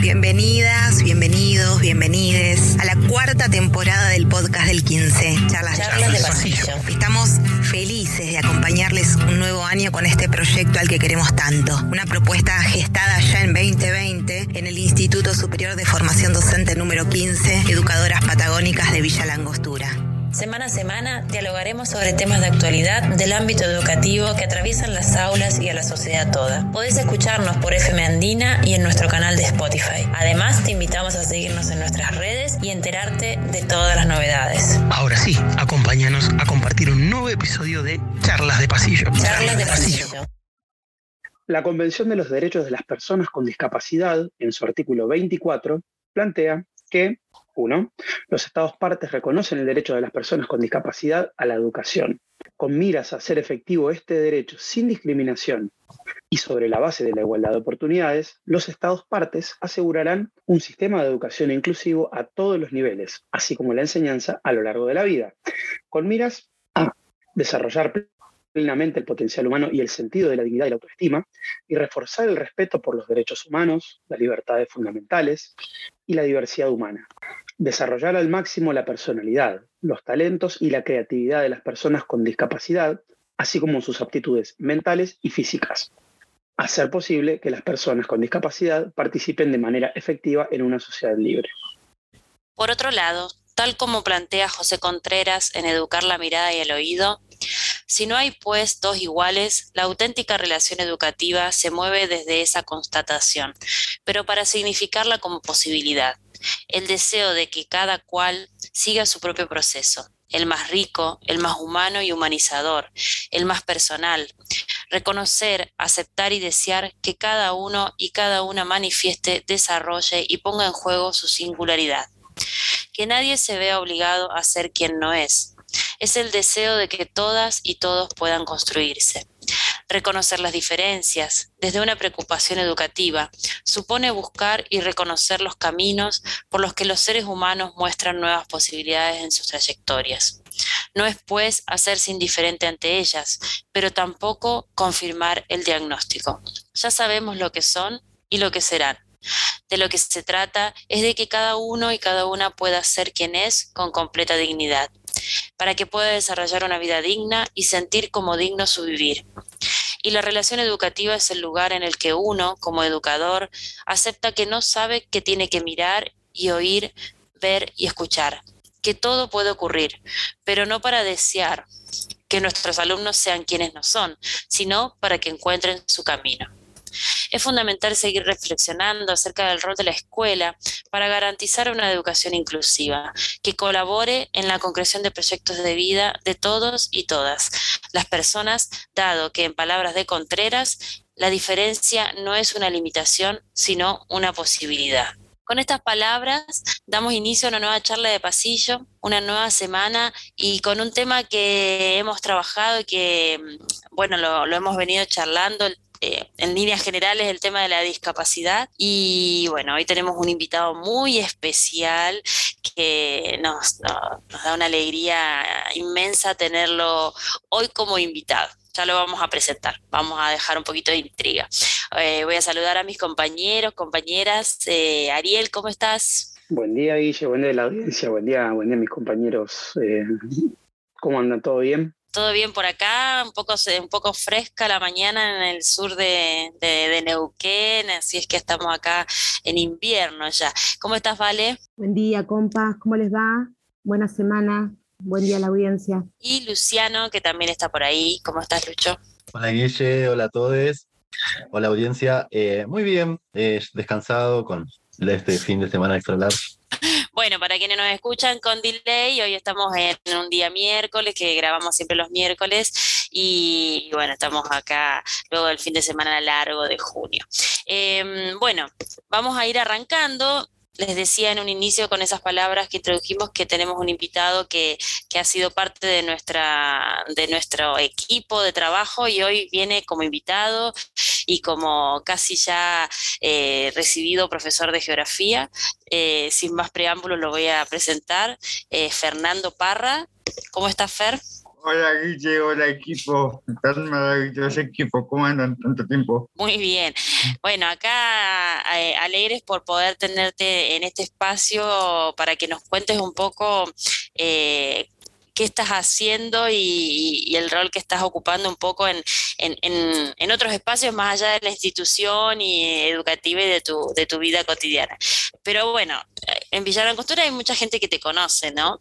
Bienvenidas, bienvenidos, bienvenides a la cuarta temporada del podcast del 15, Charlas, de Pasillo. Estamos felices de acompañarles un nuevo año con este proyecto al que queremos tanto. Una propuesta gestada ya en 2020 en el Instituto Superior de Formación Docente número 15, Educadoras Patagónicas de Villa Langostura. Semana a semana dialogaremos sobre temas de actualidad del ámbito educativo que atraviesan las aulas y a la sociedad toda. Podés escucharnos por FM Andina y en nuestro canal de Spotify. Además, te invitamos a seguirnos en nuestras redes y enterarte de todas las novedades. Ahora sí, acompáñanos a compartir un nuevo episodio de Charlas de Pasillo. Charlas de Pasillo. La Convención de los Derechos de las Personas con Discapacidad, en su artículo 24, plantea que uno, los Estados partes reconocen el derecho de las personas con discapacidad a la educación. Con miras a hacer efectivo este derecho sin discriminación y sobre la base de la igualdad de oportunidades, los Estados partes asegurarán un sistema de educación inclusivo a todos los niveles, así como la enseñanza a lo largo de la vida, con miras a desarrollar plenamente el potencial humano y el sentido de la dignidad y la autoestima, y reforzar el respeto por los derechos humanos, las libertades fundamentales y la diversidad humana desarrollar al máximo la personalidad, los talentos y la creatividad de las personas con discapacidad, así como sus aptitudes mentales y físicas. Hacer posible que las personas con discapacidad participen de manera efectiva en una sociedad libre. Por otro lado, tal como plantea José Contreras en Educar la mirada y el oído, si no hay pues dos iguales, la auténtica relación educativa se mueve desde esa constatación, pero para significarla como posibilidad el deseo de que cada cual siga su propio proceso, el más rico, el más humano y humanizador, el más personal. Reconocer, aceptar y desear que cada uno y cada una manifieste, desarrolle y ponga en juego su singularidad. Que nadie se vea obligado a ser quien no es. Es el deseo de que todas y todos puedan construirse. Reconocer las diferencias desde una preocupación educativa supone buscar y reconocer los caminos por los que los seres humanos muestran nuevas posibilidades en sus trayectorias. No es, pues, hacerse indiferente ante ellas, pero tampoco confirmar el diagnóstico. Ya sabemos lo que son y lo que serán. De lo que se trata es de que cada uno y cada una pueda ser quien es con completa dignidad, para que pueda desarrollar una vida digna y sentir como digno su vivir. Y la relación educativa es el lugar en el que uno, como educador, acepta que no sabe que tiene que mirar y oír, ver y escuchar, que todo puede ocurrir, pero no para desear que nuestros alumnos sean quienes no son, sino para que encuentren su camino. Es fundamental seguir reflexionando acerca del rol de la escuela para garantizar una educación inclusiva, que colabore en la concreción de proyectos de vida de todos y todas las personas, dado que en palabras de Contreras, la diferencia no es una limitación, sino una posibilidad. Con estas palabras damos inicio a una nueva charla de pasillo, una nueva semana y con un tema que hemos trabajado y que, bueno, lo, hemos venido charlando, eh, en líneas generales el tema de la discapacidad. Y bueno, hoy tenemos un invitado muy especial que nos, da una alegría inmensa tenerlo hoy como invitado ya lo vamos a presentar. Vamos a dejar un poquito de intriga. Eh, voy a saludar a mis compañeros, compañeras. Eh, Ariel, ¿cómo estás? Buen día, Guille. Buen día de la audiencia. Buen día, buen día, mis compañeros. ¿Cómo andan? ¿Todo bien? Todo bien por acá, un poco, un poco fresca la mañana en el sur de, de, Neuquén, así es que estamos acá en invierno ya. ¿Cómo estás, Vale? Buen día, compas, ¿cómo les va? Buena semana, buen día a la audiencia. Y Luciano, que también está por ahí. ¿Cómo estás, Lucho? Hola, Guille, hola a todos. Hola, audiencia. Eh, muy bien, eh, descansado con este fin de semana extra largo. Bueno, para quienes nos escuchan con delay, hoy estamos en un día miércoles, que grabamos siempre los miércoles, y, bueno, estamos acá luego del fin de semana largo de junio. Em, bueno, vamos a ir arrancando les decía en un inicio con esas palabras que introdujimos que tenemos un invitado que, ha sido parte de, nuestra, de nuestro equipo de trabajo y hoy viene como invitado y como casi ya eh, recibido profesor de geografía. Eh, sin más preámbulos lo voy a presentar. Eh, Fernando Parra. ¿Cómo estás, Fer? Hola Guille, hola equipo, tan maravilloso equipo, ¿cómo andan tanto tiempo? Muy bien, bueno, acá eh, alegres por poder tenerte en este espacio para que nos cuentes un poco eh, qué estás haciendo y, el rol que estás ocupando un poco en, en, otros espacios más allá de la institución y educativa y de tu, de tu vida cotidiana. Pero bueno, en Villa Costura hay mucha gente que te conoce, ¿no?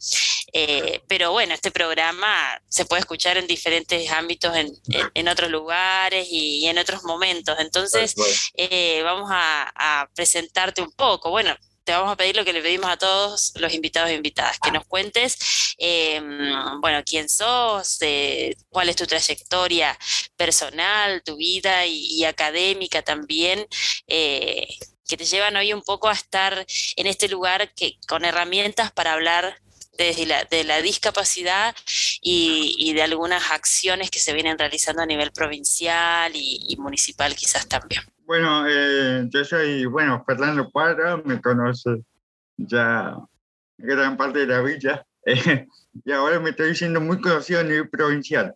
Eh, pero bueno, este programa se puede escuchar en diferentes ámbitos, en, en, otros lugares y, en otros momentos. Entonces, eh, vamos a, a presentarte un poco. Bueno, te vamos a pedir lo que le pedimos a todos los invitados e invitadas, que nos cuentes, em, bueno, quién sos, cuál es tu trayectoria personal, tu vida y, académica también. Eh, que te llevan hoy un poco a estar en este lugar que, con herramientas para hablar desde la, de la discapacidad y, de algunas acciones que se vienen realizando a nivel provincial y municipal quizás también. Bueno, eh, yo soy, bueno, Fernando Cuadra, me conoce ya gran parte de la villa, y ahora me estoy diciendo muy conocido a nivel provincial,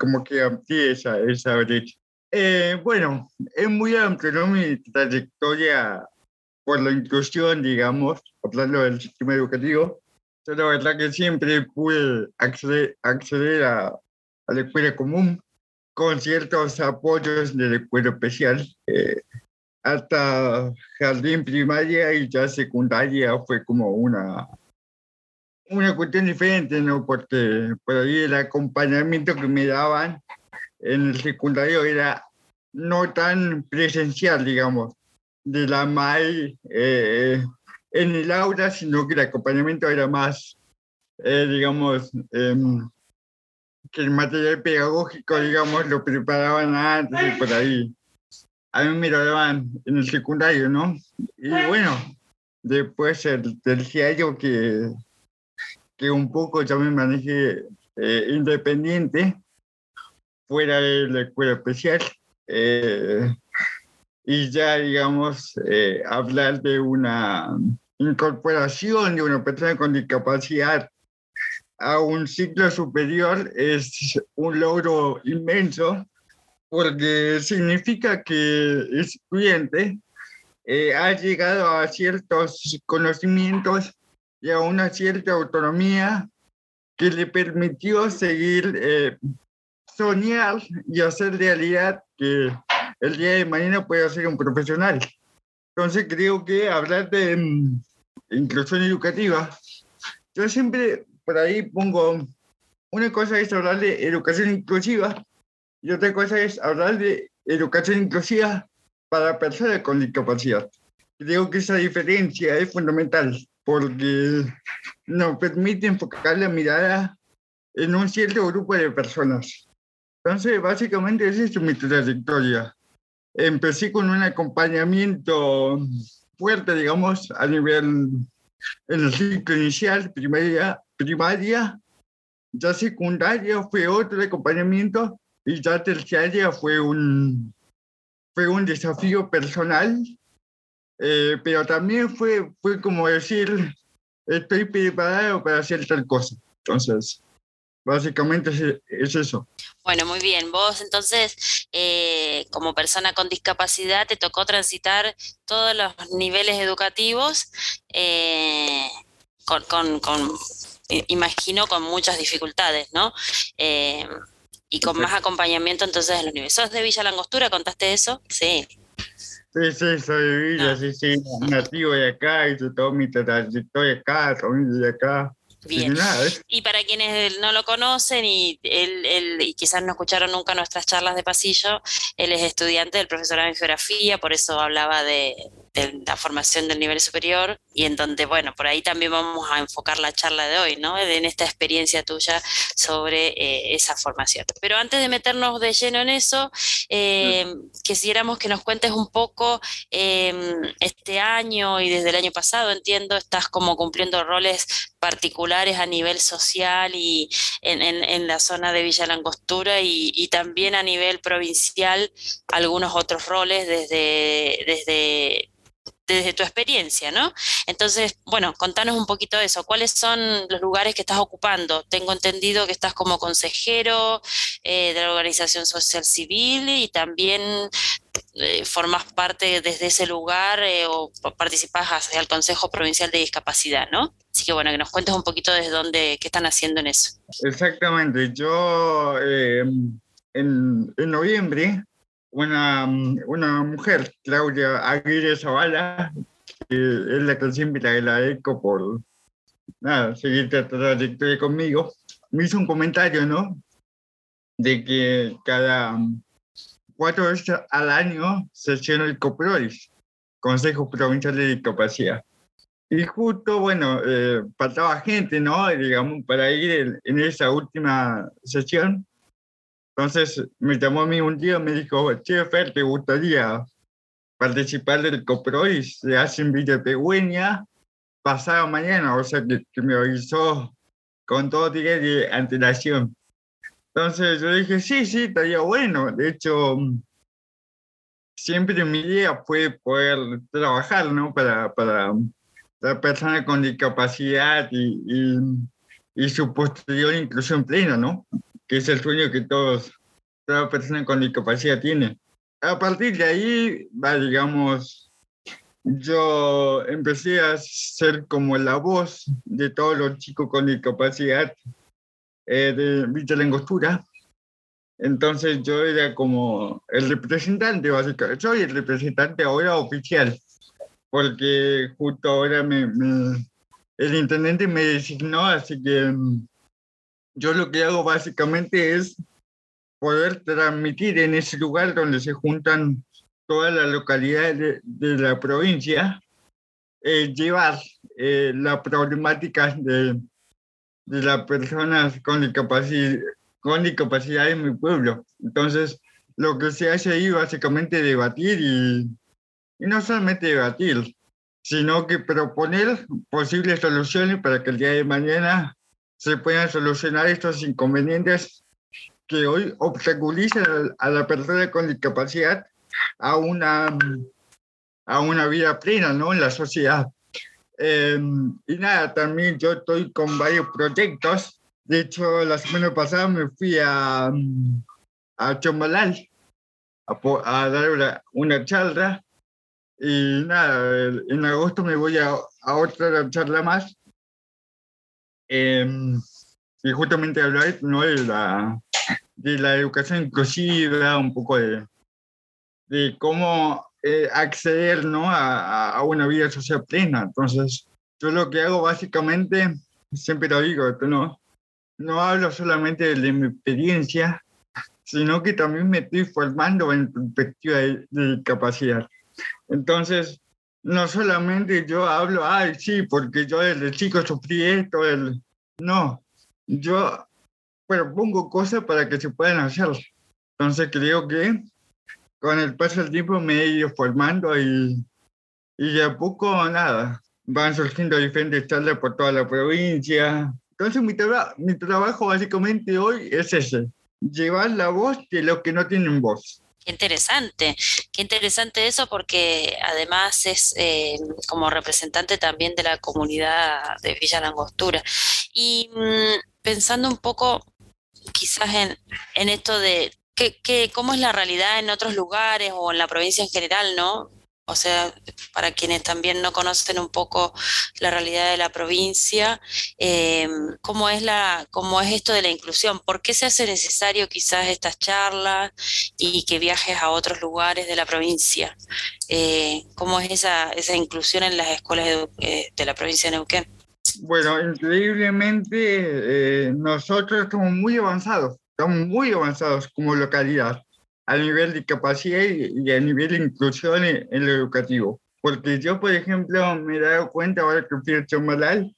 como que amplié esa, esa brecha. Eh, bueno, es muy amplio ¿no? mi trayectoria por la inclusión, digamos, hablando del sistema educativo. Yo la verdad que siempre pude acceder, acceder a, a la escuela común, con ciertos apoyos del escuela especial. Eh, hasta jardín primaria y ya secundaria fue como una, una cuestión diferente, ¿no? Porque por ahí el acompañamiento que me daban en el secundario era no tan presencial, digamos, de la MAI eh, en el aula, sino que el acompañamiento era más, eh, digamos, em, que el material pedagógico, digamos, lo preparaban antes y por ahí. A mí me lo daban en el secundario, ¿no? Y bueno, después el terciario que, que un poco ya me manejé eh, independiente, fuera de la escuela especial. Eh, y ya, digamos, eh, hablar de una incorporación de una persona con discapacidad a un ciclo superior es un logro inmenso porque significa que el estudiante eh, ha llegado a ciertos conocimientos y a una cierta autonomía que le permitió seguir eh, soñar y hacer realidad que el día de mañana pueda ser un profesional. Entonces creo que hablar de mm, inclusión educativa, yo siempre por ahí pongo, una cosa es hablar de educación inclusiva y otra cosa es hablar de educación inclusiva para personas con discapacidad. Creo que esa diferencia es fundamental porque nos permite enfocar la mirada en un cierto grupo de personas. Entonces, básicamente esa es mi trayectoria. Empecé con un acompañamiento fuerte, digamos, a nivel en el ciclo inicial, primaria, primaria, ya secundaria fue otro acompañamiento y ya terciaria fue un, fue un desafío personal, eh, pero también fue, fue como decir, estoy preparado para hacer tal cosa. Entonces, básicamente es, eso. Bueno, muy bien. Vos entonces, eh, como persona con discapacidad, te tocó transitar todos los niveles educativos eh, con, con, con imagino con muchas dificultades, ¿no? Eh, y con más acompañamiento entonces de los niveles. ¿Sos de Villa Langostura? ¿Contaste eso? Sí. Sí, sí, soy de Villa, ah. sí, sí, nativo de acá, hice todo mi trayectoria acá, familia de acá. Bien. Y para quienes no lo conocen y, él, y quizás no escucharon nunca nuestras charlas de pasillo, él es estudiante del profesorado en geografía, por eso hablaba de, de la formación del nivel superior y en donde, bueno, por ahí también vamos a enfocar la charla de hoy, ¿no? En esta experiencia tuya sobre eh, esa formación. Pero antes de meternos de lleno en eso, eh, quisiéramos que nos cuentes un poco em, este año y desde el año pasado, entiendo, estás como cumpliendo roles particulares a nivel social y en, la zona de Villa Langostura y, y, también a nivel provincial algunos otros roles desde, desde desde tu experiencia, ¿no? Entonces, bueno, contanos un poquito de eso. ¿Cuáles son los lugares que estás ocupando? Tengo entendido que estás como consejero eh, de la organización social civil y también eh, formas parte desde ese lugar eh, o participas hacia el Consejo Provincial de Discapacidad, ¿no? Así que bueno, que nos cuentes un poquito desde dónde, qué están haciendo en eso. Exactamente. Yo en, en noviembre una, una mujer, Claudia Aguirre Zavala, que es la que siempre la agradezco por nada, seguir esta trayectoria conmigo, me hizo un comentario, ¿no? De que cada cuatro veces al año se llena el COPROIS, Consejo Provincial de Discapacidad. Y justo, bueno, eh, faltaba gente, ¿no? Digamos, para ir en esa última sesión. Entonces me llamó a mí un día me dijo, che, Fer, ¿te gustaría participar del COPROI? Se hace en Villa Pegüeña pasado mañana, o sea que, me avisó con todo día de antelación. Entonces yo dije, sí, sí, estaría bueno. De hecho, siempre mi idea fue poder trabajar, ¿no? Para, para la persona con discapacidad y, y, y su posterior inclusión plena, ¿no? Que es el sueño que todos, toda persona con discapacidad tiene. A partir de ahí, va, digamos, yo empecé a ser como la voz de todos los chicos con discapacidad eh, de Villa Langostura. Entonces yo era como el representante, básicamente. Soy el representante ahora oficial, porque justo ahora me, me, el intendente me designó, así que mm, yo lo que hago básicamente es poder transmitir en ese lugar donde se juntan todas las localidades de, la provincia, eh, llevar eh, la problemática de, de las personas con discapacidad, con discapacidad en mi pueblo. Entonces, lo que se hace ahí básicamente debatir y, y no solamente debatir, sino que proponer posibles soluciones para que el día de mañana se puedan solucionar estos inconvenientes que hoy obstaculizan a la persona con discapacidad a una, a una vida plena ¿no? en la sociedad. Em, y nada, también yo estoy con varios proyectos. De hecho, la semana pasada me fui a, a Chomalal a, dar una, una, charla. Y nada, en agosto me voy a, a otra charla más Em, y justamente hablar ¿no? de, la, de la educación inclusiva, un poco de, de cómo eh, acceder ¿no? a, a, una vida social plena. Entonces, yo lo que hago básicamente, siempre lo digo, ¿no? no hablo solamente de mi experiencia, sino que también me estoy formando en perspectiva de, de discapacidad. Entonces, no solamente yo hablo, ay, sí, porque yo desde chico sufrí esto, el... no, yo propongo cosas para que se puedan hacer. Entonces creo que con el paso del tiempo me he ido formando y, y de a poco nada, van surgiendo diferentes charlas por toda la provincia. Entonces mi, mi trabajo básicamente hoy es ese, llevar la voz de los que no tienen voz. Qué interesante, qué interesante eso porque además es eh, como representante también de la comunidad de Villa Langostura. Y mm, pensando un poco quizás en, en esto de que, cómo es la realidad en otros lugares o en la provincia en general, ¿no? O sea, para quienes también no conocen un poco la realidad de la provincia, eh, cómo es la, cómo es esto de la inclusión, por qué se hace necesario quizás estas charlas y que viajes a otros lugares de la provincia, eh, cómo es esa, esa inclusión en las escuelas de, eh, de la provincia de Neuquén. Bueno, increíblemente nosotros estamos muy avanzados, estamos muy avanzados como localidad a nivel de capacidad y a nivel de inclusión en, lo educativo. Porque yo, por ejemplo, me he dado cuenta ahora que fui a Chomalal,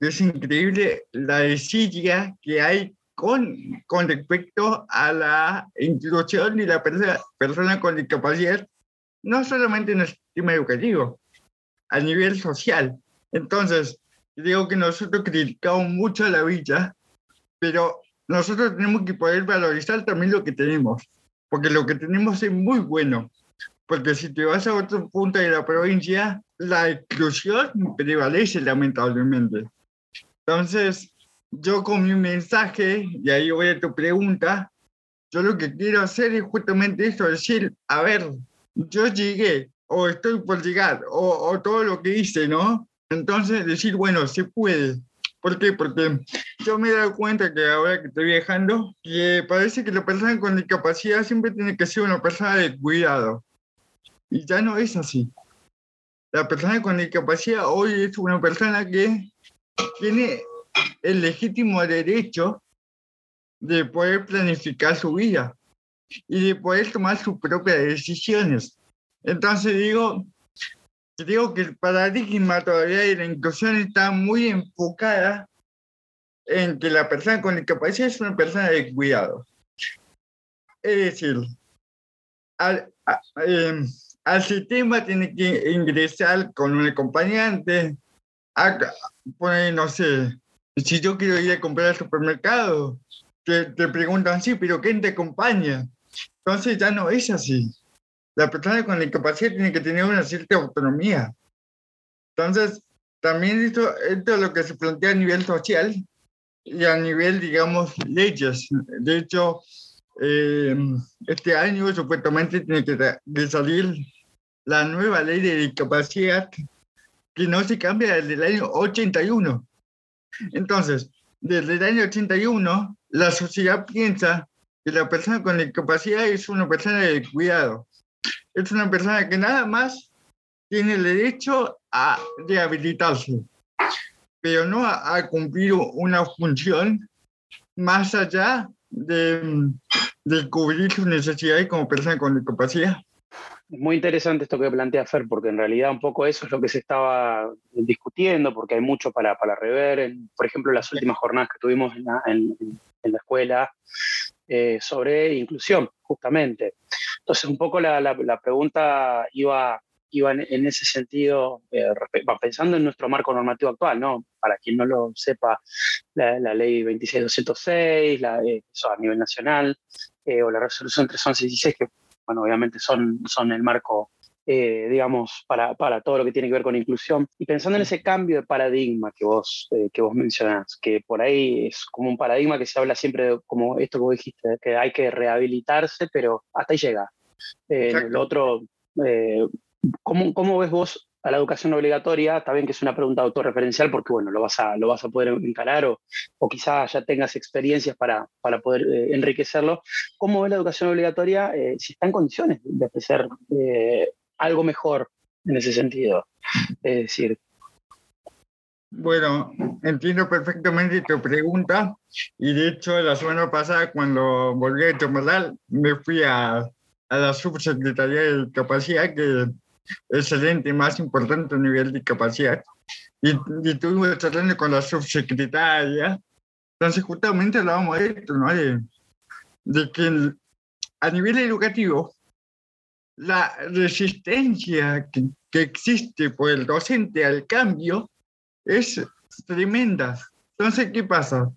es increíble la desidia que hay con, con respecto a la inclusión de la persona, persona con discapacidad, no solamente en el sistema educativo, a nivel social. Entonces, digo que nosotros criticamos mucho a la villa, pero nosotros tenemos que poder valorizar también lo que tenemos porque lo que tenemos es muy bueno. Porque si te vas a otro punto de la provincia, la exclusión prevalece lamentablemente. Entonces, yo con mi mensaje, y ahí voy a tu pregunta, yo lo que quiero hacer es justamente eso, decir, a ver, yo llegué, o estoy por llegar, o, o todo lo que hice, ¿no? Entonces, decir, bueno, se puede. ¿Por qué? Porque yo me he dado cuenta que ahora que estoy viajando, que parece que la persona con discapacidad siempre tiene que ser una persona de cuidado. Y ya no es así. La persona con discapacidad hoy es una persona que tiene el legítimo derecho de poder planificar su vida y de poder tomar sus propias decisiones. Entonces digo, digo que el paradigma todavía de la inclusión está muy enfocada en que la persona con discapacidad es una persona de cuidado. Es decir, al, em, al sistema tiene que ingresar con un acompañante, a, poner, no sé, si yo quiero ir a comprar al supermercado, te, te preguntan, sí, pero ¿quién te acompaña? Entonces ya no es así la persona con discapacidad tiene que tener una cierta autonomía. Entonces, también esto, esto es lo que se plantea a nivel social y a nivel, digamos, leyes. De hecho, eh, este año supuestamente tiene que salir la nueva ley de discapacidad que no se cambia desde el año 81. Entonces, desde el año 81, la sociedad piensa que la persona con discapacidad es una persona de cuidado es una persona que nada más tiene el derecho a rehabilitarse, pero no a, cumplir una función más allá de, de cubrir sus necesidades como persona con discapacidad. Muy interesante esto que plantea Fer, porque en realidad un poco eso es lo que se estaba discutiendo, porque hay mucho para, para rever. por ejemplo, las últimas jornadas que tuvimos en la, en, en la escuela eh, sobre inclusión, justamente. Entonces, un poco la, la, pregunta iba, iba en, ese sentido, eh, pensando en nuestro marco normativo actual, ¿no? Para quien no lo sepa, la, la ley 26206, la, eh, eso a nivel nacional, o la resolución 3116, que, bueno, obviamente son, son el marco eh, digamos, para, para, todo lo que tiene que ver con inclusión. Y pensando en ese cambio de paradigma que vos, eh, que vos mencionás, que por ahí es como un paradigma que se habla siempre de, como esto que vos dijiste, que hay que rehabilitarse, pero hasta ahí llega. Eh, lo otro, ¿cómo, ¿cómo, ves vos a la educación obligatoria? Está bien que es una pregunta autorreferencial porque, bueno, lo vas a, lo vas a poder encarar o, o quizás ya tengas experiencias para, para poder enriquecerlo. ¿Cómo ves la educación obligatoria si está en condiciones de ofrecer algo mejor en ese sentido. Es decir. Bueno, entiendo perfectamente tu pregunta y de hecho la semana pasada cuando volví a Chomalal me fui a, a la subsecretaría de discapacidad que es el ente más importante a nivel de discapacidad y, y estuvimos tratando con la subsecretaria entonces justamente hablábamos de esto, ¿no? De, de que a nivel educativo la resistencia que, existe por el docente al cambio es tremenda. Entonces, ¿qué pasa?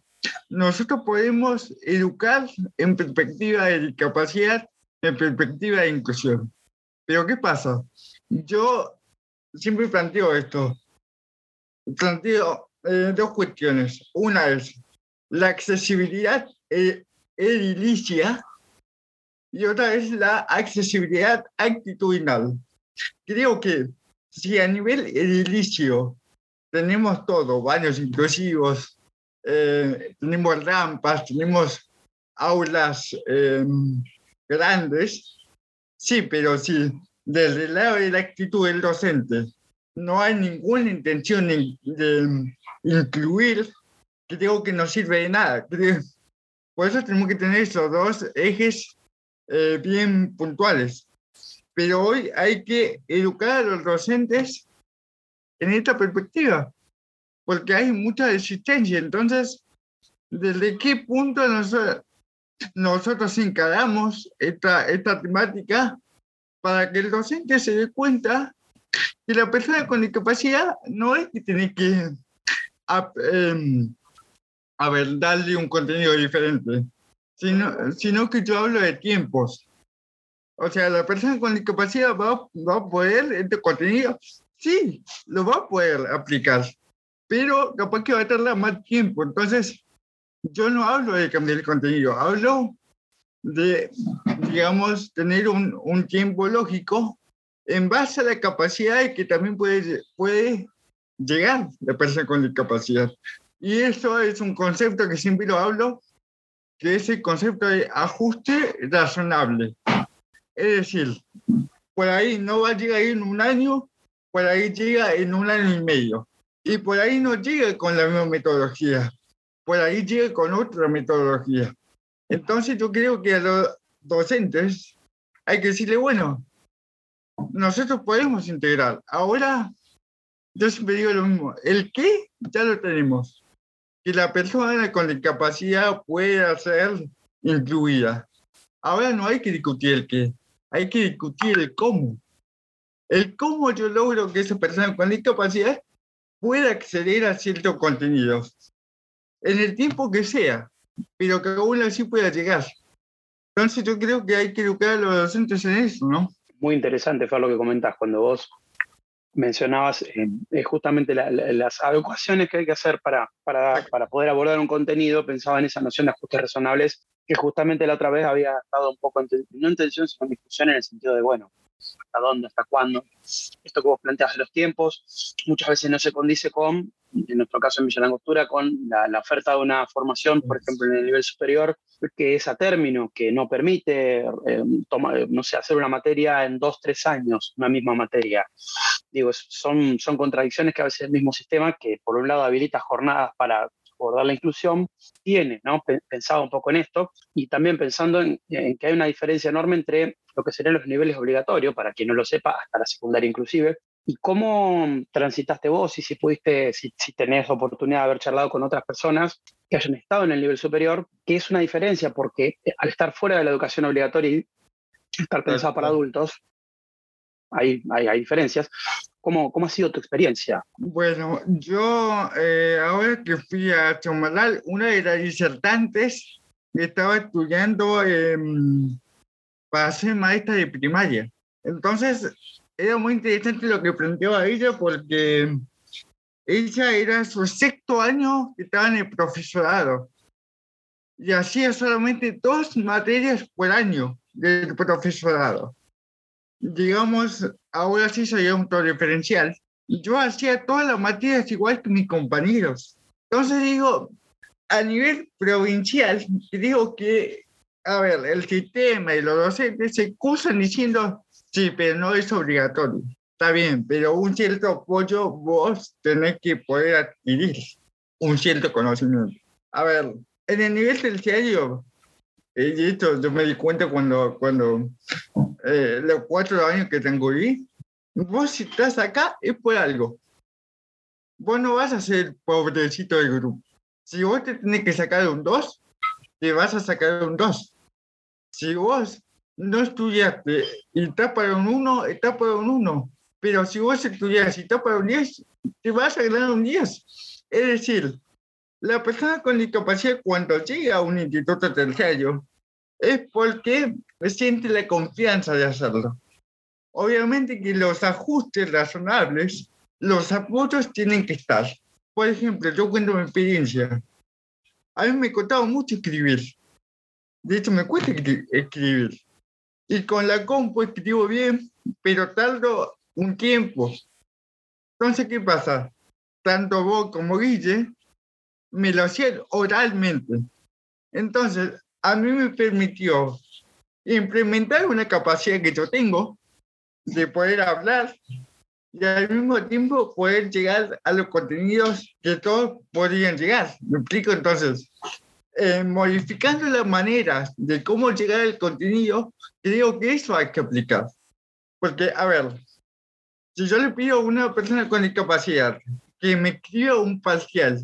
Nosotros podemos educar en perspectiva de discapacidad, en perspectiva de inclusión. Pero ¿qué pasa? Yo siempre planteo esto. Planteo eh, dos cuestiones. Una es la accesibilidad eh, edilicia y otra es la accesibilidad actitudinal. Creo que si a nivel edilicio tenemos todo, baños inclusivos, eh, tenemos rampas, tenemos aulas em, grandes, sí, pero si desde el lado de la actitud del docente no hay ninguna intención de, incluir, creo que no sirve de nada. Por eso tenemos que tener esos dos ejes eh, bien puntuales. Pero hoy hay que educar a los docentes en esta perspectiva, porque hay mucha existencia. Entonces, ¿desde qué punto nosotros, nosotros encaramos esta, esta temática para que el docente se dé cuenta que la persona con discapacidad no es que tiene que a, em, a ver, darle un contenido diferente, sino, sino que yo hablo de tiempos. O sea, la persona con discapacidad va, va a poder, este contenido, sí, lo va a poder aplicar, pero capaz que va a tardar más tiempo. Entonces, yo no hablo de cambiar el contenido, hablo de, digamos, tener un, un tiempo lógico en base a la capacidad que también puede, puede llegar la persona con discapacidad. Y eso es un concepto que siempre lo hablo, que es el concepto de ajuste razonable. Es decir, por ahí no va a llegar en un año, por ahí llega en un año y medio. Y por ahí no llega con la misma metodología, por ahí llega con otra metodología. Entonces yo creo que a los docentes hay que decirle, bueno, nosotros podemos integrar. Ahora, yo siempre digo lo mismo, el qué ya lo tenemos. Que la persona con discapacidad pueda ser incluida. Ahora no hay que discutir el qué, hay que discutir el cómo. El cómo yo logro que esa persona con discapacidad pueda acceder a ciertos contenidos en el tiempo que sea, pero que aún así pueda llegar. Entonces yo creo que hay que educar a los docentes en eso, ¿no? muy interesante fue lo que comentas cuando vos mencionabas eh, justamente las adecuaciones que hay que hacer para, para, para, poder abordar un contenido, pensaba en esa noción de ajustes razonables, que justamente la otra vez había estado un poco, en, no en tensión, sino en discusión en el sentido de, bueno, hasta dónde, hasta cuándo. Esto que vos planteas de los tiempos, muchas veces no se condice con, en nuestro caso en Villa Langostura, con la, la oferta de una formación, por ejemplo, en el nivel superior, que es a término, que no permite eh, tomar, no sé, hacer una materia en dos, tres años, una misma materia. Digo, son, son contradicciones que a veces el mismo sistema, que por un lado habilita jornadas para abordar la inclusión, tiene, ¿no? Pensado un poco en esto y también pensando en, en, que hay una diferencia enorme entre lo que serían los niveles obligatorios, para quien no lo sepa, hasta la secundaria inclusive, ¿Y cómo transitaste vos y si pudiste, si, si, tenés oportunidad de haber charlado con otras personas que hayan estado en el nivel superior, que es una diferencia porque eh, al estar fuera de la educación obligatoria y estar pensado para adultos, hay, hay, hay diferencias. ¿Cómo, ¿Cómo, ha sido tu experiencia? Bueno, yo eh, ahora que fui a Chomalal, una de las disertantes estaba estudiando eh, para ser maestra de primaria. Entonces, era muy interesante lo que planteaba ella porque ella era su sexto año que estaba en el profesorado y hacía solamente dos materias por año del profesorado. Digamos, ahora sí soy un diferencial. Yo hacía todas las materias igual que mis compañeros. Entonces digo, a nivel provincial, digo que, a ver, el sistema y los docentes se cursan diciendo, Sí, pero no es obligatorio. Está bien, pero un cierto apoyo vos tenés que poder adquirir un cierto conocimiento. A ver, en el nivel terciario, y esto yo me di cuenta cuando, cuando eh, los cuatro años que tengo ahí, vos si estás acá es por algo. Vos no vas a ser pobrecito del grupo. Si vos te tenés que sacar un 2, te vas a sacar un 2. Si vos no estudiaste y estás para un 1, estás para un 1. Pero si vos estudias y estás para un 10, te vas a ganar un 10. Es decir, la persona con discapacidad cuando llega a un instituto terciario es porque siente la confianza de hacerlo. Obviamente que los ajustes razonables, los apoyos tienen que estar. Por ejemplo, yo cuento mi experiencia. A mí me costaba mucho escribir. De hecho, me cuesta escribir. Y con la compu escribo bien, pero tardo un tiempo. Entonces, ¿qué pasa? Tanto vos como Guille me lo hacían oralmente. Entonces, a mí me permitió implementar una capacidad que yo tengo de poder hablar y al mismo tiempo poder llegar a los contenidos que todos podrían llegar. ¿Me explico? Entonces, eh, modificando las maneras de cómo llegar al contenido, creo que eso hay que aplicar. Porque, a ver, si yo le pido a una persona con discapacidad que me escriba un parcial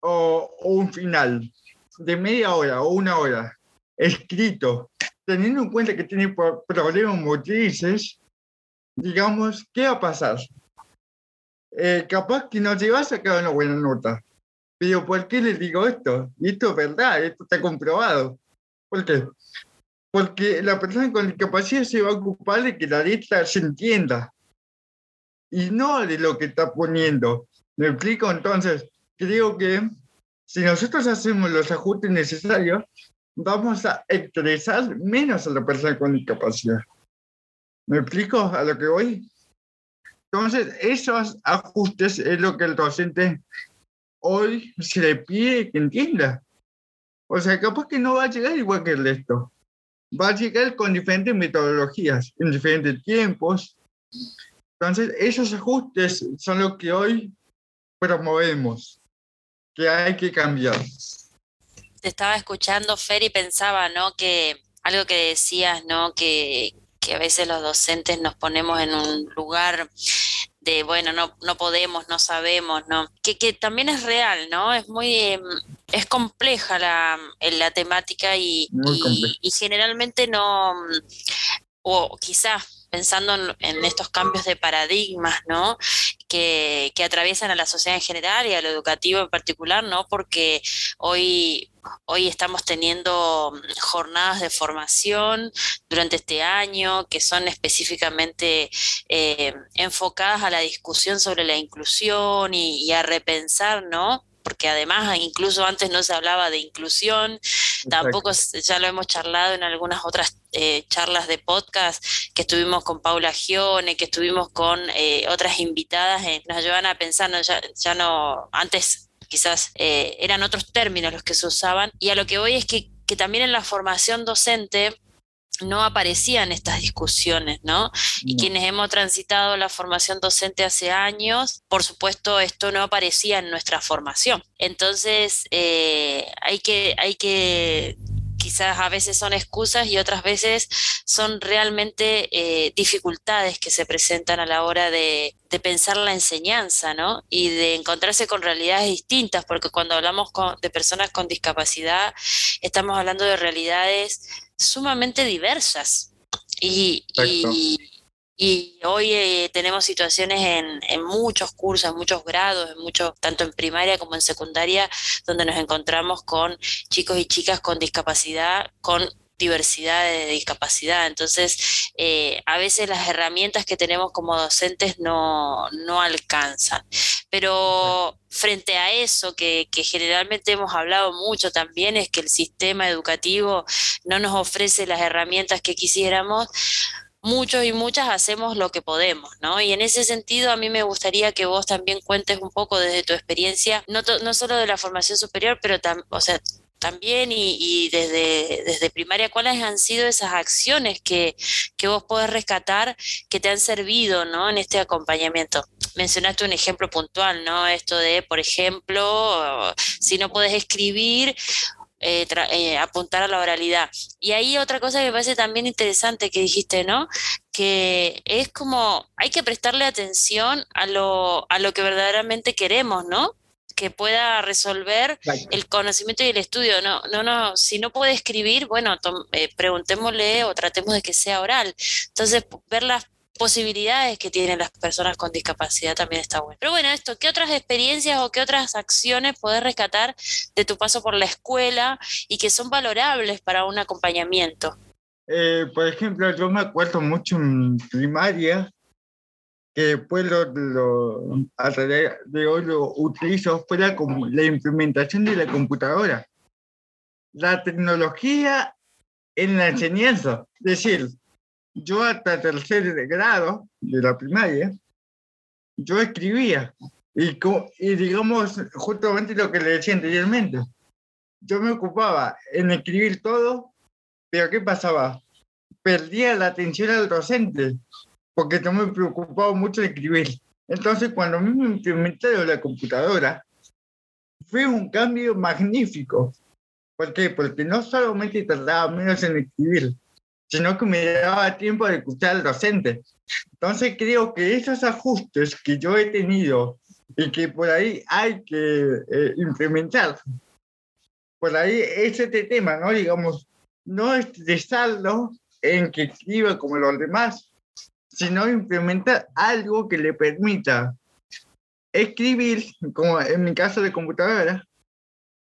o, un final de media hora o una hora escrito, teniendo en cuenta que tiene problemas motrices, digamos, ¿qué va a pasar? Eh, capaz que no se va a sacar una buena nota. Pero ¿por qué les digo esto? Y esto es verdad, esto está comprobado. ¿Por qué? Porque la persona con discapacidad se va a ocupar de que la letra se entienda. y no de lo que está poniendo. ¿Me explico? Entonces, creo que si nosotros hacemos los ajustes necesarios, vamos a estresar menos a la persona con discapacidad. ¿Me explico a lo que voy? Entonces, esos ajustes es lo que el docente hoy se le pide que entienda. O sea, capaz que no va a llegar igual que el resto. Va a llegar con diferentes metodologías, en diferentes tiempos. Entonces, esos ajustes son los que hoy promovemos, que hay que cambiar. Te estaba escuchando, Fer, y pensaba, ¿no? Que algo que decías, ¿no? Que, que a veces los docentes nos ponemos en un lugar de, bueno, no, no podemos, no sabemos, ¿no? Que, que también es real, ¿no? Es muy, em, es compleja la, la temática y, y, y, generalmente no, o quizás pensando en, estos cambios de paradigmas, ¿no? Que, que, atraviesan a la sociedad en general y a lo educativo en particular, ¿no? Porque hoy, hoy estamos teniendo jornadas de formación durante este año que son específicamente eh, enfocadas a la discusión sobre la inclusión y, y a repensar, ¿no? Porque además incluso antes no se hablaba de inclusión, tampoco ya lo hemos charlado en algunas otras eh, charlas de podcast que estuvimos con Paula Gione, que estuvimos con eh, otras invitadas, eh, nos llevan a pensar, ¿no? Ya, ya, no, antes quizás eh, eran otros términos los que se usaban, y a lo que voy es que, que también en la formación docente, no aparecían estas discusiones, ¿no? Y quienes hemos transitado la formación docente hace años, por supuesto, esto no aparecía en nuestra formación. Entonces, eh, hay que, hay que quizás a veces son excusas y otras veces son realmente eh, dificultades que se presentan a la hora de, pensar la enseñanza, ¿no? Y de encontrarse con realidades distintas, porque cuando hablamos con, de personas con discapacidad, estamos hablando de realidades sumamente diversas. Y, y, y hoy eh, tenemos situaciones en, en, muchos cursos, en muchos grados, en muchos, tanto en primaria como en secundaria, donde nos encontramos con chicos y chicas con discapacidad, con diversidad de discapacidad. Entonces, eh, a veces las herramientas que tenemos como docentes no, no alcanzan. Pero frente a eso, que, que, generalmente hemos hablado mucho también, es que el sistema educativo no nos ofrece las herramientas que quisiéramos, muchos y muchas hacemos lo que podemos, ¿no? Y en ese sentido a mí me gustaría que vos también cuentes un poco desde tu experiencia, no, no solo de la formación superior, pero también, o sea, también y, y, desde, desde primaria, ¿cuáles han sido esas acciones que, que vos podés rescatar que te han servido ¿no? en este acompañamiento? Mencionaste un ejemplo puntual, ¿no? Esto de, por ejemplo, si no puedes escribir, eh, eh, apuntar a la oralidad. Y ahí otra cosa que me parece también interesante que dijiste, ¿no? Que es como, hay que prestarle atención a lo, a lo que verdaderamente queremos, ¿no? que pueda resolver el conocimiento y el estudio. No, no, no, si no puede escribir, bueno, eh, preguntémosle o tratemos de que sea oral. Entonces, ver las posibilidades que tienen las personas con discapacidad también está bueno. Pero bueno, esto, ¿qué otras experiencias o qué otras acciones podés rescatar de tu paso por la escuela y que son valorables para un acompañamiento? Eh, por ejemplo, yo me acuerdo mucho en primaria que después lo, lo, de hoy lo utilizo fuera como la implementación de la computadora. La tecnología en la enseñanza. Es decir, yo hasta tercer grado de la primaria, yo escribía. Y, y digamos, justamente lo que le decía anteriormente, yo me ocupaba en escribir todo, pero ¿qué pasaba? Perdía la atención al docente porque no me preocupaba mucho de escribir. Entonces, cuando me implementaron la computadora, fue un cambio magnífico. ¿Por qué? Porque no solamente tardaba menos en escribir, sino que me daba tiempo de escuchar al docente. Entonces, creo que esos ajustes que yo he tenido y que por ahí hay que eh, implementar, por ahí es este tema, ¿no? Digamos, no estresarlo en que escriba como los demás, sino implementar algo que le permita escribir, como en mi caso de computadora,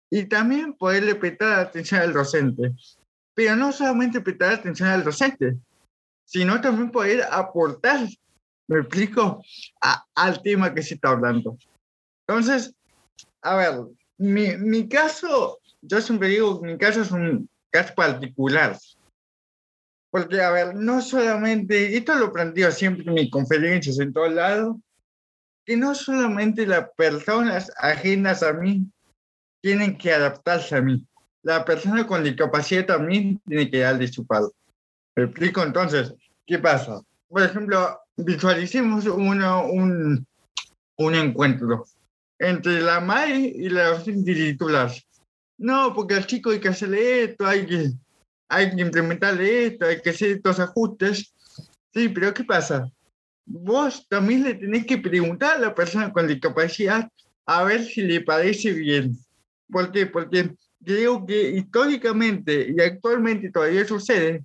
y también poderle prestar atención al docente. Pero no solamente prestar atención al docente, sino también poder aportar ¿Me explico? al tema que se está hablando. Entonces, a ver, mi, mi caso, yo siempre digo mi caso es un caso particular. Porque, a ver, no solamente, esto lo planteo siempre en mis conferencias en todos lados, que no solamente las personas ajenas a mí tienen que adaptarse a mí, la persona con discapacidad también tiene que darle su paso. ¿Me explico? Entonces, ¿qué pasa? Por ejemplo, visualicemos uno, un, un encuentro entre la MAI y la docente titular. No, porque al chico hay que hacerle esto, hay que, hay que implementarle esto, hay que hacer estos ajustes. Sí, pero ¿qué pasa? Vos también le tenés que preguntar a la persona con discapacidad a ver si le parece bien. ¿Por qué? Porque creo que históricamente y actualmente todavía sucede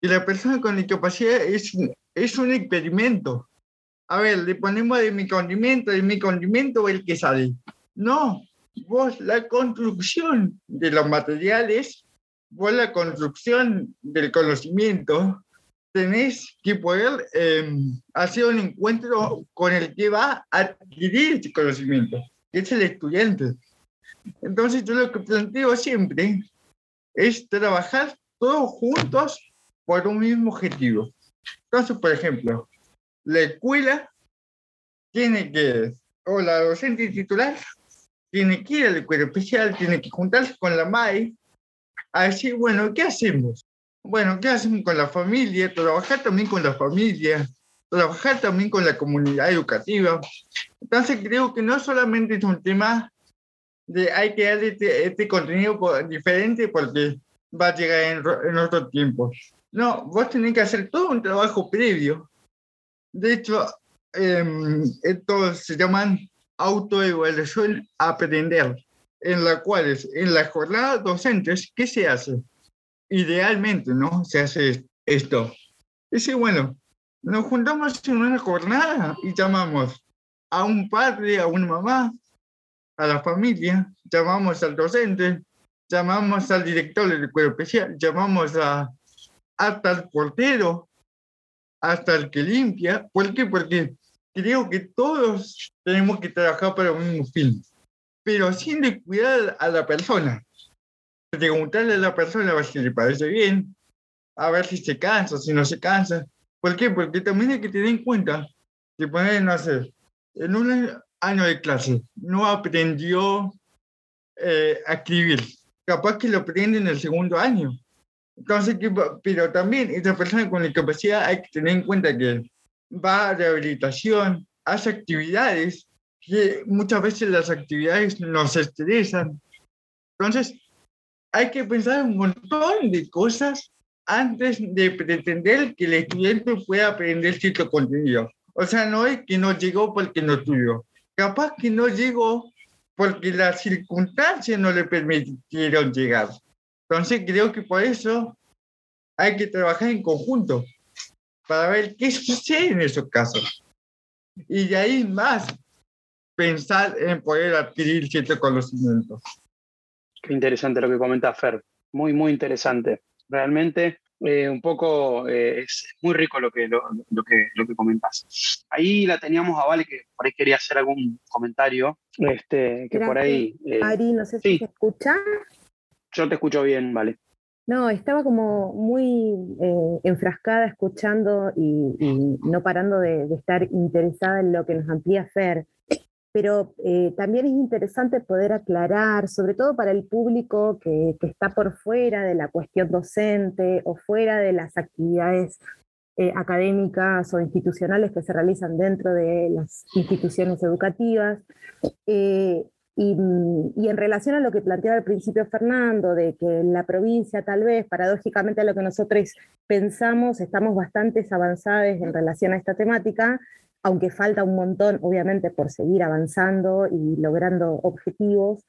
que la persona con discapacidad es, es un experimento. A ver, le ponemos de mi condimento, de mi condimento el que sale. No, vos la construcción de los materiales, vos la construcción del conocimiento, tenés que poder em, hacer un encuentro con el que va a adquirir ese conocimiento, que es el estudiante. Entonces yo lo que planteo siempre es trabajar todos juntos por un mismo objetivo. Entonces, por ejemplo, la escuela tiene que, o la docente titular, tiene que ir a la escuela especial, tiene que juntarse con la MAI a decir, bueno, ¿qué hacemos? Bueno, ¿qué hacemos con la familia? Trabajar también con la familia, trabajar también con la comunidad educativa. Entonces creo que no solamente es un tema de hay que darle este, este contenido diferente porque va a llegar en, en otro tiempo. No, vos tenés que hacer todo un trabajo previo. De hecho, eh, esto se llaman autoevaluación aprender, en la cual en las jornadas docentes, ¿qué se hace? Idealmente, ¿no? Se hace esto. Dice, bueno, nos juntamos en una jornada y llamamos a un padre, a una mamá, a la familia, llamamos al docente, llamamos al director del escuela especial, llamamos a, hasta el portero, hasta el que limpia. ¿Por qué? Porque creo que todos tenemos que trabajar para un mismo fin, pero sin descuidar a la persona. Preguntarle a la persona a ver si le parece bien, a ver si se cansa, si no se cansa. ¿Por qué? Porque también hay que tener en cuenta que poner, no en un año de clase, no aprendió eh, a escribir. Capaz que lo aprende en el segundo año. Entonces, pero también esa persona con discapacidad hay que tener en cuenta que va a rehabilitación, hace actividades, que muchas veces las actividades nos estresan. Entonces, hay que pensar un montón de cosas antes de pretender que el estudiante pueda aprender cierto contenido. O sea, no es que no llegó porque no estudió capaz que no llegó porque las circunstancias no le permitieron llegar. Entonces creo que por eso hay que trabajar en conjunto para ver qué sucede en esos casos. Y de ahí más pensar en poder adquirir cierto conocimiento. Qué interesante lo que comenta Fer. Muy, muy interesante. Realmente eh, un poco, eh, es muy rico lo que, lo, que, lo que comentas. Ahí la teníamos a Vale, que por ahí quería hacer algún comentario, este, que por ahí... Eh, Ari, no sé si se escucha. Yo te escucho bien, Vale. No, estaba como muy enfrascada escuchando y, no parando de, de, estar interesada en lo que nos amplía Fer pero eh, también es interesante poder aclarar, sobre todo para el público que, está por fuera de la cuestión docente o fuera de las actividades eh, académicas o institucionales que se realizan dentro de las instituciones educativas. Eh, y, y, en relación a lo que planteaba al principio Fernando, de que en la provincia tal vez, paradójicamente a lo que nosotros pensamos, estamos bastante avanzados en relación a esta temática, aunque falta un montón, obviamente, por seguir avanzando y logrando objetivos.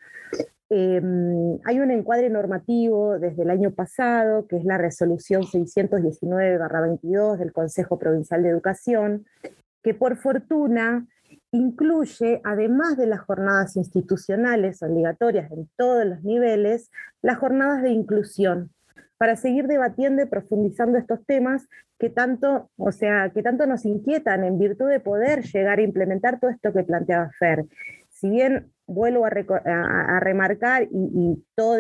Em, hay un encuadre normativo desde el año pasado, que es la resolución 619-22 del Consejo Provincial de Educación, que por fortuna incluye, además de las jornadas institucionales obligatorias en todos los niveles, las jornadas de inclusión, para seguir debatiendo y profundizando estos temas que tanto, o sea, que tanto nos inquietan en virtud de poder llegar a implementar todo esto que planteaba Fer. Si bien vuelvo a, remarcar y, y todos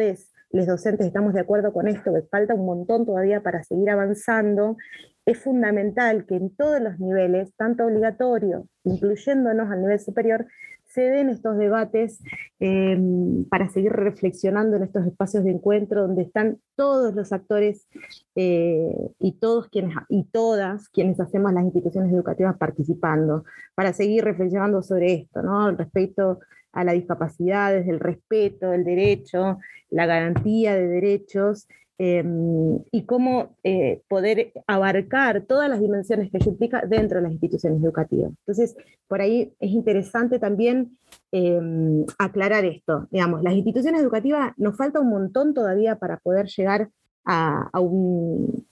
los docentes estamos de acuerdo con esto, que falta un montón todavía para seguir avanzando, es fundamental que en todos los niveles, tanto obligatorio, incluyéndonos al nivel superior, se den estos debates em, para seguir reflexionando en estos espacios de encuentro donde están todos los actores eh, y todos quienes y todas quienes hacemos las instituciones educativas participando, para seguir reflexionando sobre esto, ¿no? Respecto a la discapacidad, desde el respeto, el derecho, la garantía de derechos Em, y cómo eh, poder abarcar todas las dimensiones que eso implica dentro de las instituciones educativas. Entonces, por ahí es interesante también em, aclarar esto. Digamos, las instituciones educativas nos falta un montón todavía para poder llegar a, un,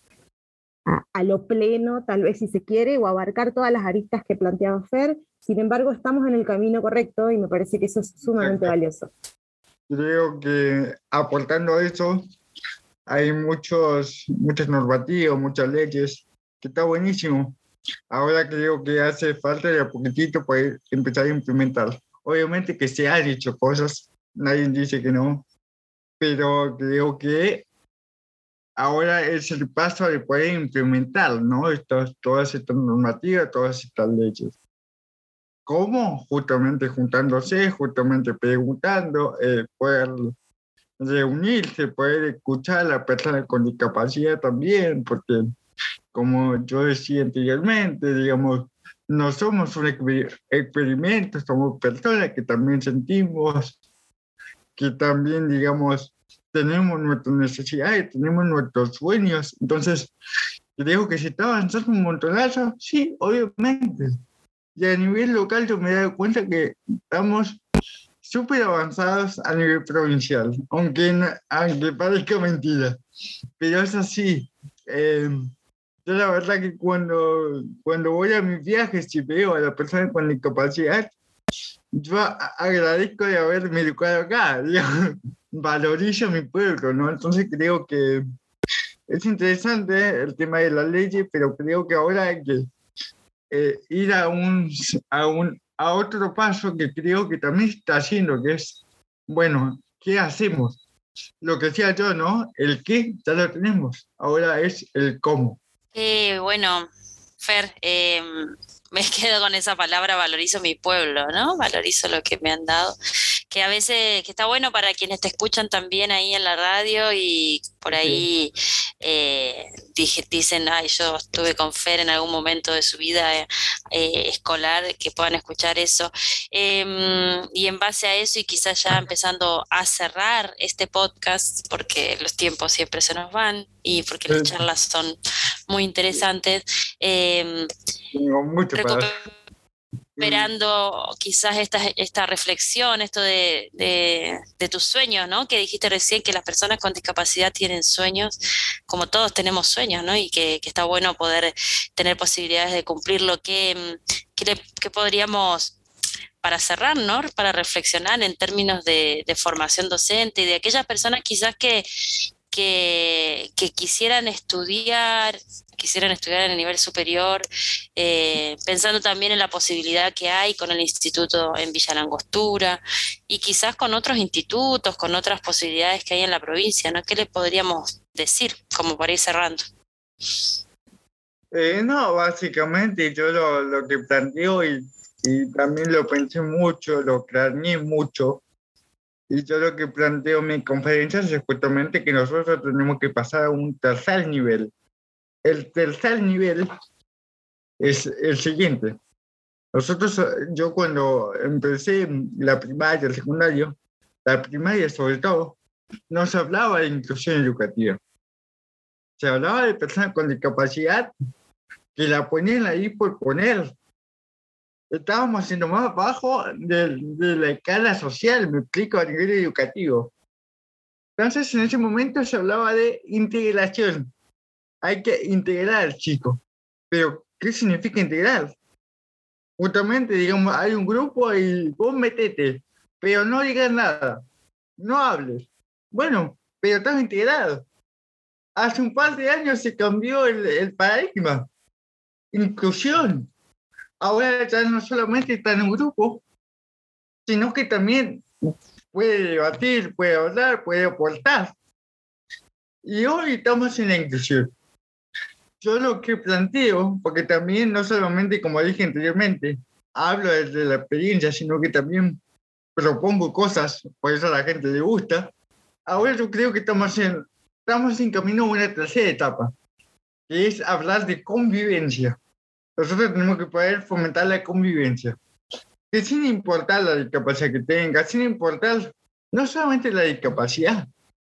a, lo pleno, tal vez si se quiere, o abarcar todas las aristas que planteaba Fer. Sin embargo, estamos en el camino correcto y me parece que eso es sumamente valioso. Creo que aportando eso, hay muchos, muchas normativas, muchas leyes, que está buenísimo. Ahora creo que hace falta de a poquitito para empezar a implementar. Obviamente que se han hecho cosas, nadie dice que no, pero creo que ahora es el paso de poder implementar, ¿no? Estas, todas estas normativas, todas estas leyes. ¿Cómo? Justamente juntándose, justamente preguntando, eh, poder reunirse, poder escuchar a la persona con discapacidad también, porque como yo decía anteriormente, digamos, no somos un experimento, somos personas que también sentimos, que también, digamos, tenemos nuestras necesidades, tenemos nuestros sueños. Entonces, creo que se está avanzando un montonazo, sí, obviamente. Y a nivel local yo me he dado cuenta que estamos súper avanzados a nivel provincial, aunque, aunque parezca mentira. Pero es así. Eh, yo la verdad que cuando, cuando voy a mis viajes y veo a la persona con discapacidad, yo agradezco de haberme educado acá, valorizo mi pueblo, ¿no? Entonces creo que es interesante el tema de la ley, pero creo que ahora hay que eh, ir a un, a un a otro paso que creo que también está haciendo, que es, bueno, ¿qué hacemos? Lo que decía yo, ¿no? El qué ya lo tenemos, ahora es el cómo. Eh, bueno, Fer, em, me quedo con esa palabra, valorizo mi pueblo, ¿no? Valorizo lo que me han dado que a veces, que está bueno para quienes te escuchan también ahí en la radio y por ahí eh, dicen, ay, yo estuve con Fer en algún momento de su vida eh, escolar, que puedan escuchar eso. Em, y en base a eso y quizás ya empezando a cerrar este podcast, porque los tiempos siempre se nos van y porque las charlas son muy interesantes. Eh, mucho para esperando quizás esta, esta reflexión, esto de, de, tus sueños, ¿no? Que dijiste recién que las personas con discapacidad tienen sueños, como todos tenemos sueños, ¿no? Y que, está bueno poder tener posibilidades de cumplirlo. ¿Qué, qué, podríamos, para cerrar, ¿no? Para reflexionar en términos de, de formación docente y de aquellas personas quizás que, que, quisieran estudiar, quisieran estudiar en el nivel superior, eh, pensando también en la posibilidad que hay con el instituto en Villa Langostura y quizás con otros institutos, con otras posibilidades que hay en la provincia, ¿no? ¿Qué le podríamos decir como para ir cerrando? Eh, no, básicamente yo lo, que planteo y, y, también lo pensé mucho, lo craneé mucho, y yo lo que planteo en mi conferencia es justamente que nosotros tenemos que pasar a un tercer nivel. El tercer nivel es el siguiente. Nosotros, yo cuando empecé la primaria, el secundario, la primaria sobre todo, no se hablaba de inclusión educativa. Se hablaba de personas con discapacidad que la ponían ahí por poner, estábamos siendo más bajo de, la escala social, me explico, a nivel educativo. Entonces, en ese momento se hablaba de integración. Hay que integrar al chico. Pero, ¿qué significa integrar? Justamente, digamos, hay un grupo y vos metete, pero no digas nada, no hables. Bueno, pero estás integrado. hace un par de años se cambió el, el paradigma. Inclusión. Ahora ya no solamente está en un grupo, sino que también puede debatir, puede hablar, puede aportar. Y hoy estamos en la inclusión. Yo lo que planteo, porque también no solamente, como dije anteriormente, hablo desde la experiencia, sino que también propongo cosas, por eso a la gente le gusta. Ahora yo creo que estamos en, estamos en camino a una tercera etapa, que es hablar de convivencia. Nosotros tenemos que poder fomentar la convivencia que sin importar la discapacidad que tenga, sin importar no solamente la discapacidad,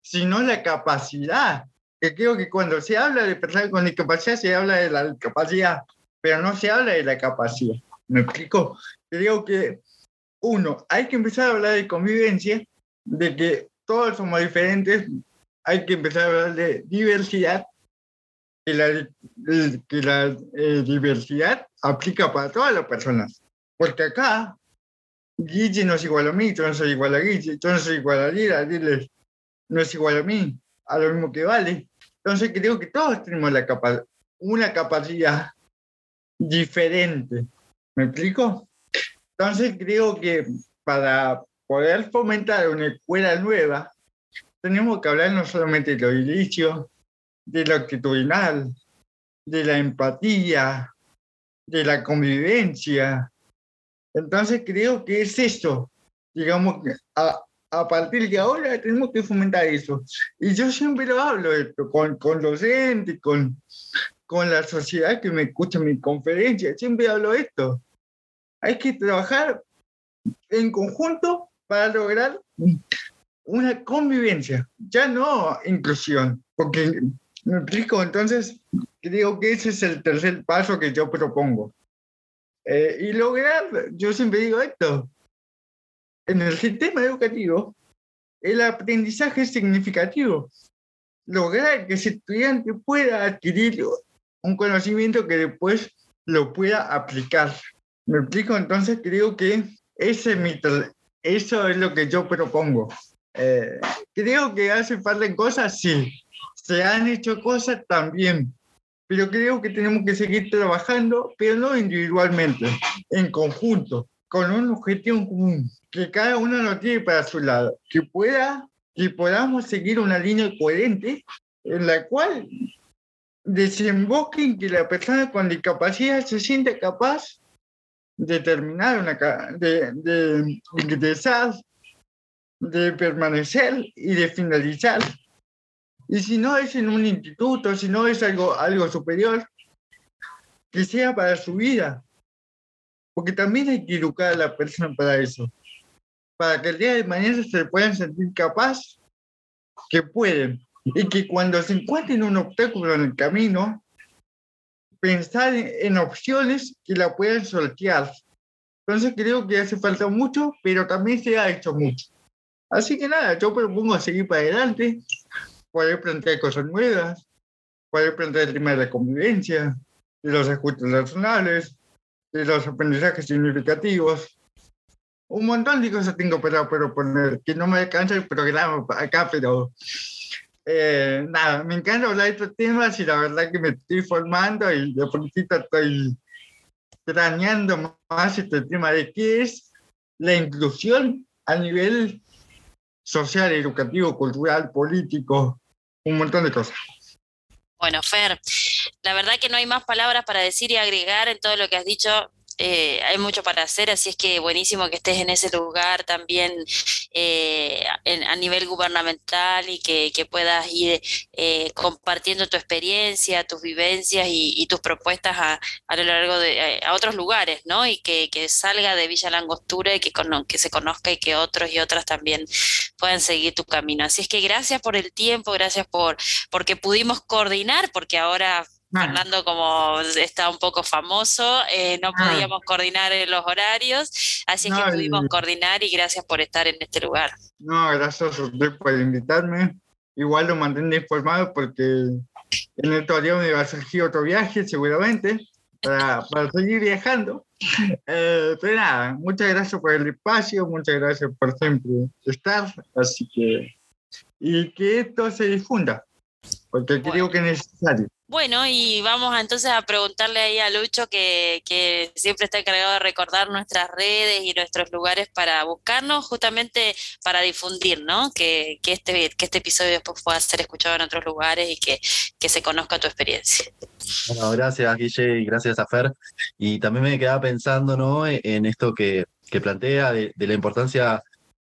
sino la capacidad. Que creo que cuando se habla de personas con discapacidad, se habla de la discapacidad, pero no se habla de la capacidad. ¿Me explico? Creo que, uno, hay que empezar a hablar de convivencia, de que todos somos diferentes, hay que empezar a hablar de diversidad, que la, que la eh, diversidad aplica para todas las personas porque acá, Guille no es igual a mí, yo no soy igual a Guille, yo no soy igual a Lila, Lila no es igual a mí, a lo mismo que vale. Entonces creo que todos tenemos la capa una capacidad diferente. ¿Me explico? Entonces creo que para poder fomentar una escuela nueva, tenemos que hablar no solamente de lo edilicio, de lo actitudinal, de la empatía, de la convivencia, entonces creo que es eso, digamos, que a, a partir de ahora tenemos que fomentar eso. Y yo siempre lo hablo esto, con, con docentes, con, con la sociedad que me escucha en mi conferencia, siempre hablo esto. Hay que trabajar en conjunto para lograr una convivencia, ya no inclusión, porque explico, entonces creo que ese es el tercer paso que yo propongo. Eh, y lograr, yo siempre digo esto, en el sistema educativo, el aprendizaje es significativo. Lograr que ese estudiante pueda adquirir un conocimiento que después lo pueda aplicar. ¿Me explico? Entonces creo que ese eso es lo que yo propongo. Eh, creo que hace falta cosas, sí. Se han hecho cosas también, pero creo que tenemos que seguir trabajando, pero no individualmente, en conjunto, con un objetivo común, que cada uno lo tiene para su lado, que pueda, que podamos seguir una línea coherente en la cual desemboque en que la persona con discapacidad se siente capaz de terminar una de, de ingresar, de permanecer y de finalizar y si no es en un instituto, si no es algo, algo superior, que sea para su vida. Porque también hay que educar a la persona para eso. Para que el día de mañana se puedan sentir capaz que pueden. Y que cuando se encuentren un obstáculo en el camino, pensar en, opciones que la puedan sortear. Entonces creo que hace falta mucho, pero también se ha hecho mucho. Así que nada, yo propongo seguir para adelante, poder plantear cosas nuevas, poder plantear el tema de convivencia, de los ajustes racionales, de los aprendizajes significativos. Un montón de cosas tengo para, poner, que no me alcanza el programa acá, pero eh, nada, me encanta hablar de estos temas y la verdad que me estoy formando y de poquito estoy craneando más este tema de qué es la inclusión a nivel social, educativo, cultural, político, un montón de cosas. Bueno, Fer, la verdad que no hay más palabras para decir y agregar en todo lo que has dicho. Eh, hay mucho para hacer, así es que buenísimo que estés en ese lugar también eh, a nivel gubernamental y que, puedas ir eh, compartiendo tu experiencia, tus vivencias y, tus propuestas a, lo largo de a otros lugares, ¿no? Y que, salga de Villa Langostura y que, que se conozca y que otros y otras también puedan seguir tu camino. Así es que gracias por el tiempo, gracias por porque pudimos coordinar, porque ahora Fernando, como está un poco famoso, eh, no podíamos coordinar los horarios, así que pudimos coordinar y gracias por estar en este lugar. No, gracias a usted por invitarme. Igual lo mantendré informado porque en el todavía me va a surgir otro viaje seguramente para, para seguir viajando. Eh, pero nada, muchas gracias por el espacio, muchas gracias por siempre estar, así que, y que esto se difunda. porque creo que es necesario. Bueno, y vamos entonces a preguntarle ahí a Lucho, que, que, siempre está encargado de recordar nuestras redes y nuestros lugares para buscarnos, justamente para difundir, ¿no? Que, que este, que este episodio después pueda ser escuchado en otros lugares y que, que se conozca tu experiencia. Bueno, gracias Guille y gracias a Fer. Y también me quedaba pensando, ¿no? En esto que, que plantea de, de la importancia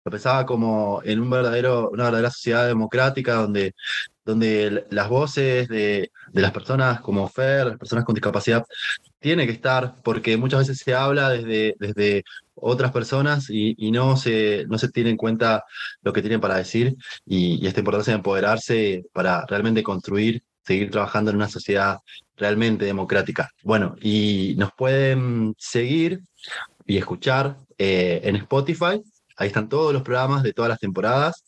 lo pensaba como en un verdadero, una verdadera sociedad democrática donde, donde las voces de, de, las personas como Fer, las personas con discapacidad, tiene que estar, porque muchas veces se habla desde, desde otras personas y, y no, se, no se tiene en cuenta lo que tienen para decir y, y esta importancia de empoderarse para realmente construir, seguir trabajando en una sociedad realmente democrática. Bueno, y nos pueden seguir y escuchar eh, en Spotify Ahí están todos los programas de todas las temporadas.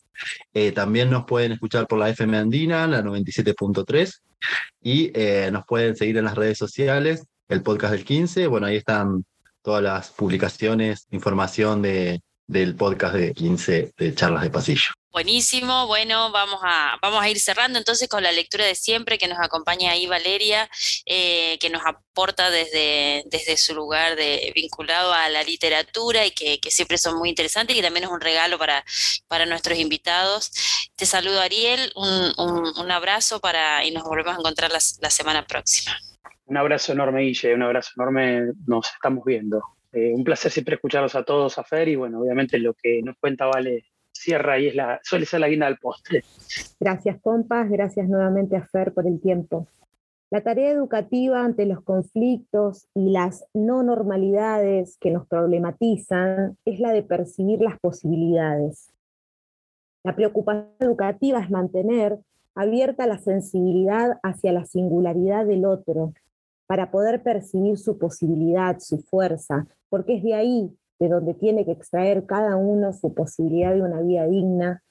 Eh, también nos pueden escuchar por la FM Andina, la 97.3, y eh, nos pueden seguir en las redes sociales, el podcast del 15. Bueno, ahí están todas las publicaciones, información de, del podcast de 15 de charlas de pasillo. Buenísimo, bueno, vamos a, vamos a ir cerrando entonces con la lectura de siempre que nos acompaña ahí Valeria, eh, que nos aporta desde, desde su lugar de, vinculado a la literatura y que, que, siempre son muy interesantes y que también es un regalo para, para nuestros invitados. Te saludo Ariel, un, un, abrazo para, y nos volvemos a encontrar la, la, semana próxima. Un abrazo enorme, Guille, un abrazo enorme, nos estamos viendo. Eh, un placer siempre escucharlos a todos, a Fer, y bueno, obviamente lo que nos cuenta Vale cierra y es la, suele ser la guinda del postre. Gracias, compas. Gracias nuevamente a Fer por el tiempo. La tarea educativa ante los conflictos y las no normalidades que nos problematizan es la de percibir las posibilidades. La preocupación educativa es mantener abierta la sensibilidad hacia la singularidad del otro para poder percibir su posibilidad, su fuerza, porque es de ahí de donde tiene que extraer cada uno su posibilidad de una vida digna,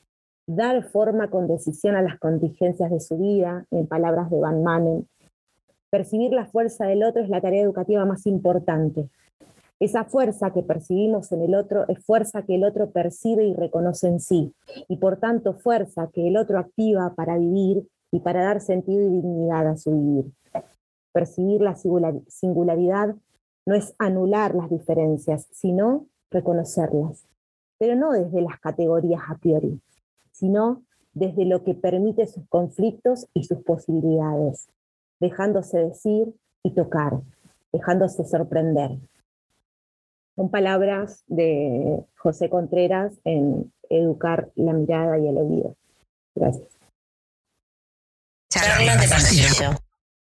dar forma con decisión a las contingencias de su vida, en palabras de Van Manen. Percibir la fuerza del otro es la tarea educativa más importante. Esa fuerza que percibimos en el otro es fuerza que el otro percibe y reconoce en sí, y por tanto fuerza que el otro activa para vivir y para dar sentido y dignidad a su vivir. Percibir la singularidad no es anular las diferencias, sino reconocerlas, pero no desde las categorías a priori, sino desde lo que permite sus conflictos y sus posibilidades, dejándose decir y tocar, dejándose sorprender. Son palabras de José Contreras en Educar la mirada y el oído. Gracias. Charlas de.